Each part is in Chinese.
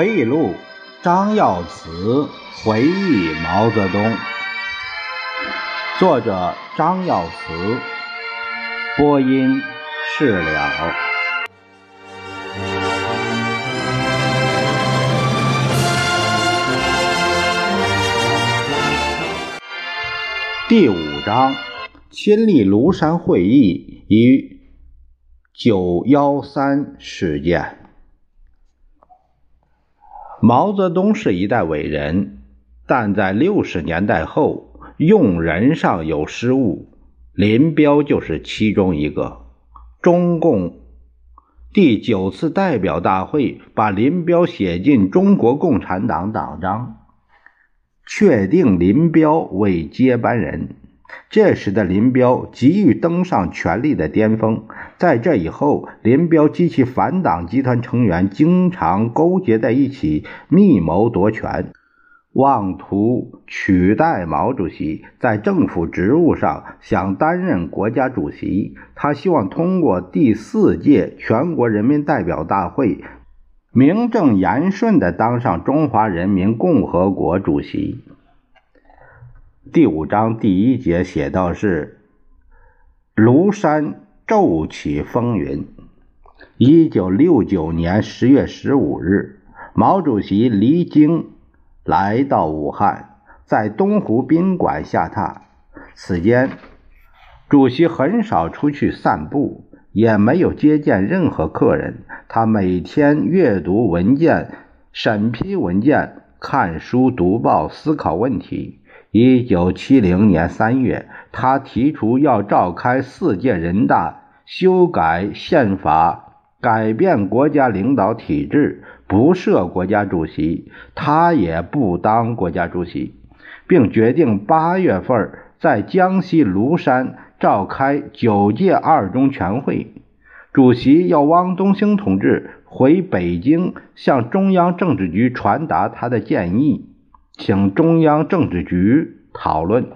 回忆录：张耀慈回忆毛泽东。作者：张耀慈。播音：释了。第五章：亲历庐山会议与九幺三事件。毛泽东是一代伟人，但在六十年代后，用人上有失误，林彪就是其中一个。中共第九次代表大会把林彪写进中国共产党党章，确定林彪为接班人。这时的林彪急于登上权力的巅峰，在这以后，林彪及其反党集团成员经常勾结在一起，密谋夺权，妄图取代毛主席在政府职务上想担任国家主席。他希望通过第四届全国人民代表大会，名正言顺地当上中华人民共和国主席。第五章第一节写到是庐山骤起风云。一九六九年十月十五日，毛主席离京来到武汉，在东湖宾馆下榻。此间，主席很少出去散步，也没有接见任何客人。他每天阅读文件、审批文件、看书、读报、思考问题。一九七零年三月，他提出要召开四届人大，修改宪法，改变国家领导体制，不设国家主席，他也不当国家主席，并决定八月份在江西庐山召开九届二中全会，主席要汪东兴同志回北京向中央政治局传达他的建议。请中央政治局讨论。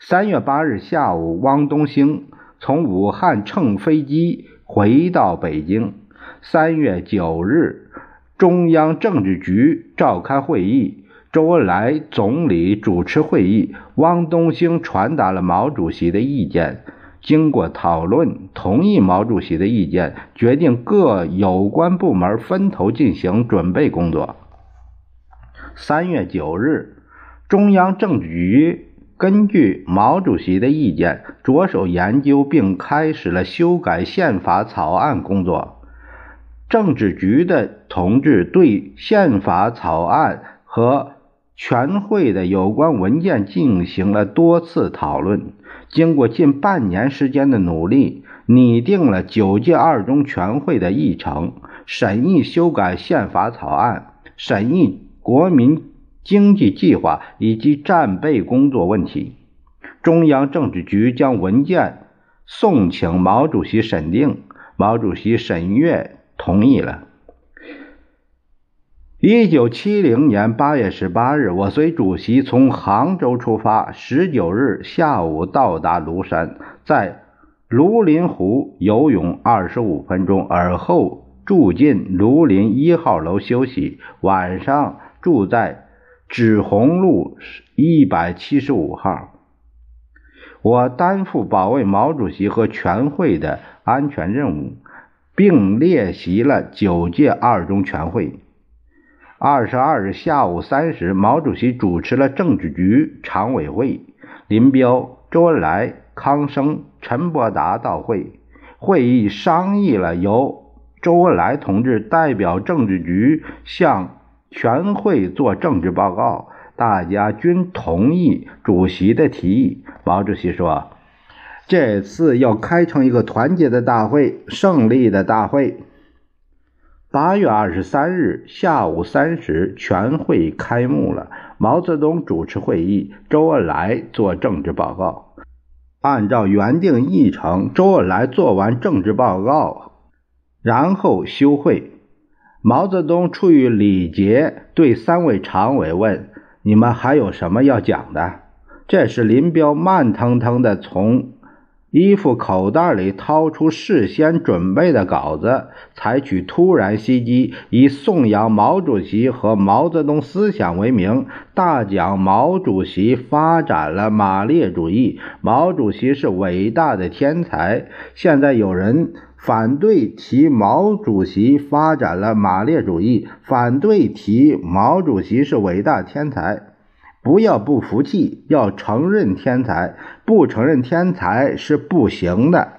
三月八日下午，汪东兴从武汉乘飞机回到北京。三月九日，中央政治局召开会议，周恩来总理主持会议，汪东兴传达了毛主席的意见。经过讨论，同意毛主席的意见，决定各有关部门分头进行准备工作。三月九日，中央政治局根据毛主席的意见，着手研究并开始了修改宪法草案工作。政治局的同志对宪法草案和全会的有关文件进行了多次讨论。经过近半年时间的努力，拟定了九届二中全会的议程，审议修改宪法草案，审议。国民经济计划以及战备工作问题，中央政治局将文件送请毛主席审定，毛主席审阅同意了。一九七零年八月十八日，我随主席从杭州出发，十九日下午到达庐山，在庐林湖游泳二十五分钟，而后住进庐林一号楼休息，晚上。住在紫红路一百七十五号。我担负保卫毛主席和全会的安全任务，并列席了九届二中全会。二十二日下午三时，毛主席主持了政治局常委会，林彪、周恩来、康生、陈伯达到会。会议商议了由周恩来同志代表政治局向。全会做政治报告，大家均同意主席的提议。毛主席说：“这次要开成一个团结的大会，胜利的大会。”八月二十三日下午三时，全会开幕了。毛泽东主持会议，周恩来做政治报告。按照原定议程，周恩来做完政治报告，然后休会。毛泽东出于礼节，对三位常委问：“你们还有什么要讲的？”这时，林彪慢腾腾地从衣服口袋里掏出事先准备的稿子，采取突然袭击，以颂扬毛主席和毛泽东思想为名，大讲毛主席发展了马列主义，毛主席是伟大的天才。现在有人反对提毛主席发展了马列主义，反对提毛主席是伟大天才。不要不服气，要承认天才。不承认天才是不行的。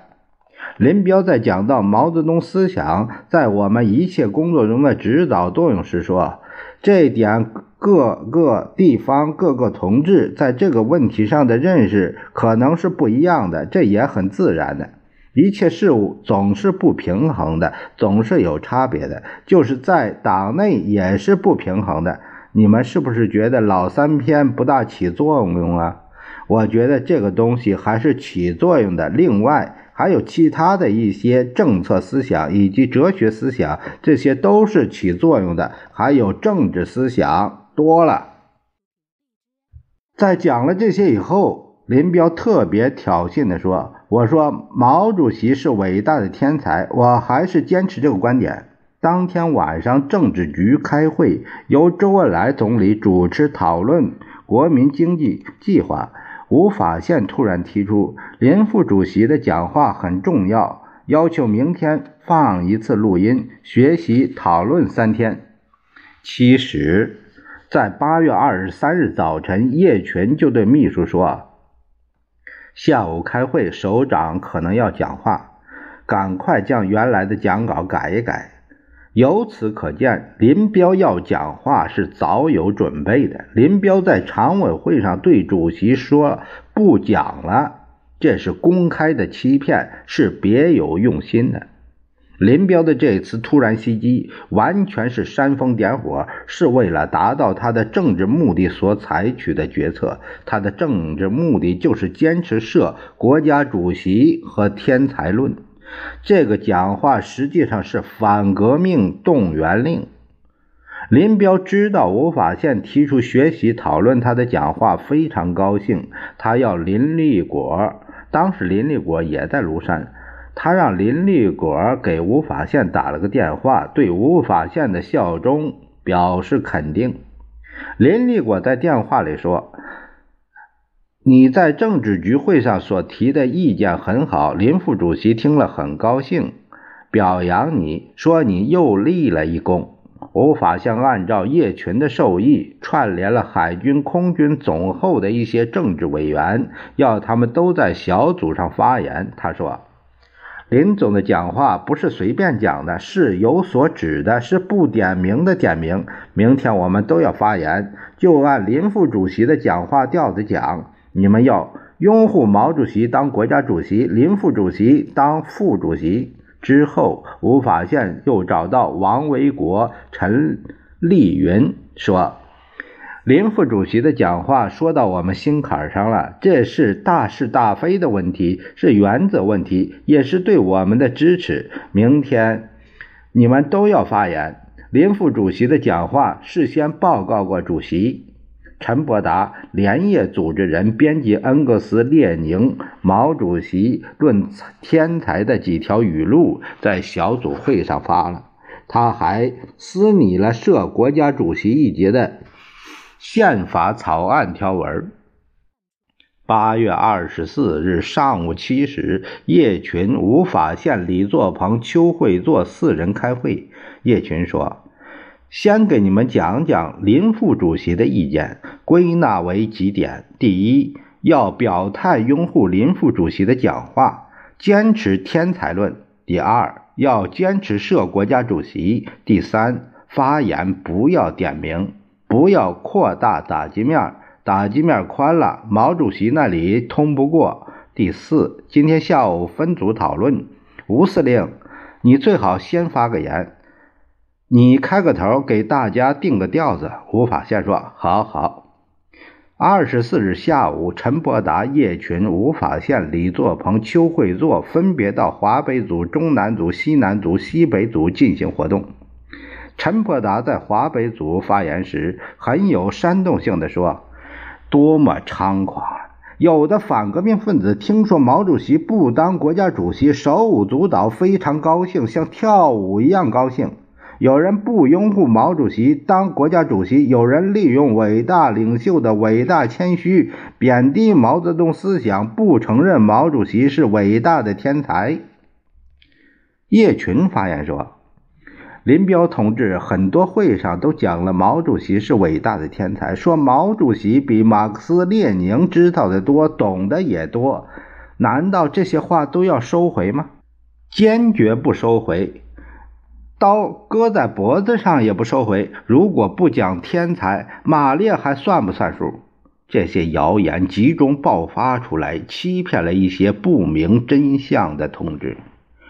林彪在讲到毛泽东思想在我们一切工作中的指导作用时说：“这点各个地方各个同志在这个问题上的认识可能是不一样的，这也很自然的。一切事物总是不平衡的，总是有差别的，就是在党内也是不平衡的。”你们是不是觉得老三篇不大起作用啊？我觉得这个东西还是起作用的。另外还有其他的一些政策思想以及哲学思想，这些都是起作用的。还有政治思想多了。在讲了这些以后，林彪特别挑衅地说：“我说毛主席是伟大的天才，我还是坚持这个观点。”当天晚上，政治局开会，由周恩来总理主持讨论国民经济计划。吴法宪突然提出，林副主席的讲话很重要，要求明天放一次录音，学习讨论三天。其实，在八月二十三日早晨，叶群就对秘书说：“下午开会，首长可能要讲话，赶快将原来的讲稿改一改。”由此可见，林彪要讲话是早有准备的。林彪在常委会上对主席说不讲了，这是公开的欺骗，是别有用心的。林彪的这次突然袭击，完全是煽风点火，是为了达到他的政治目的所采取的决策。他的政治目的就是坚持设国家主席和天才论。这个讲话实际上是反革命动员令。林彪知道吴法宪提出学习讨论他的讲话，非常高兴。他要林立果，当时林立果也在庐山，他让林立果给吴法宪打了个电话，对吴法宪的效忠表示肯定。林立果在电话里说。你在政治局会上所提的意见很好，林副主席听了很高兴，表扬你说你又立了一功。吴法宪按照叶群的授意，串联了海军、空军总后的一些政治委员，要他们都在小组上发言。他说：“林总的讲话不是随便讲的，是有所指的，是不点名的点名。明天我们都要发言，就按林副主席的讲话调子讲。”你们要拥护毛主席当国家主席，林副主席当副主席。之后，吴法宪又找到王维国、陈丽云说：“林副主席的讲话说到我们心坎上了，这是大是大非的问题，是原则问题，也是对我们的支持。明天你们都要发言。林副主席的讲话事先报告过主席。”陈伯达连夜组织人编辑恩格斯、列宁、毛主席论天才的几条语录，在小组会上发了。他还私拟了设国家主席一节的宪法草案条文。八月二十四日上午七时，叶群、吴法宪、李作鹏、邱会作四人开会。叶群说。先给你们讲讲林副主席的意见，归纳为几点：第一，要表态拥护林副主席的讲话，坚持天才论；第二，要坚持设国家主席；第三，发言不要点名，不要扩大打击面，打击面宽了，毛主席那里通不过；第四，今天下午分组讨论，吴司令，你最好先发个言。你开个头，给大家定个调子。吴法宪说：“好好。”二十四日下午，陈伯达、叶群、吴法宪、李作鹏、邱会作分别到华北组、中南组、西南组、西北组进行活动。陈伯达在华北组发言时，很有煽动性的说：“多么猖狂！有的反革命分子听说毛主席不当国家主席，手舞足蹈，非常高兴，像跳舞一样高兴。有人不拥护毛主席当国家主席，有人利用伟大领袖的伟大谦虚，贬低毛泽东思想，不承认毛主席是伟大的天才。叶群发言说。林彪同志很多会上都讲了毛主席是伟大的天才，说毛主席比马克思列宁知道的多，懂得也多。难道这些话都要收回吗？坚决不收回，刀割在脖子上也不收回。如果不讲天才，马列还算不算数？这些谣言集中爆发出来，欺骗了一些不明真相的同志。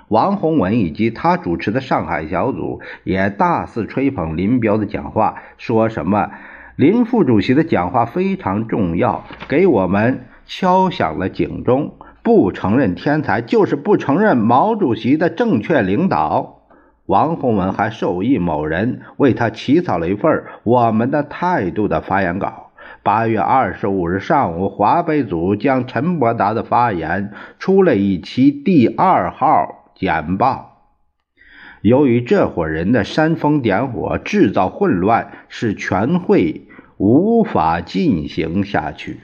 王洪文以及他主持的上海小组也大肆吹捧林彪的讲话，说什么林副主席的讲话非常重要，给我们敲响了警钟。不承认天才，就是不承认毛主席的正确领导。王洪文还授意某人为他起草了一份我们的态度的发言稿。八月二十五日上午，华北组将陈伯达的发言出了一期第二号。简报。由于这伙人的煽风点火、制造混乱，使全会无法进行下去。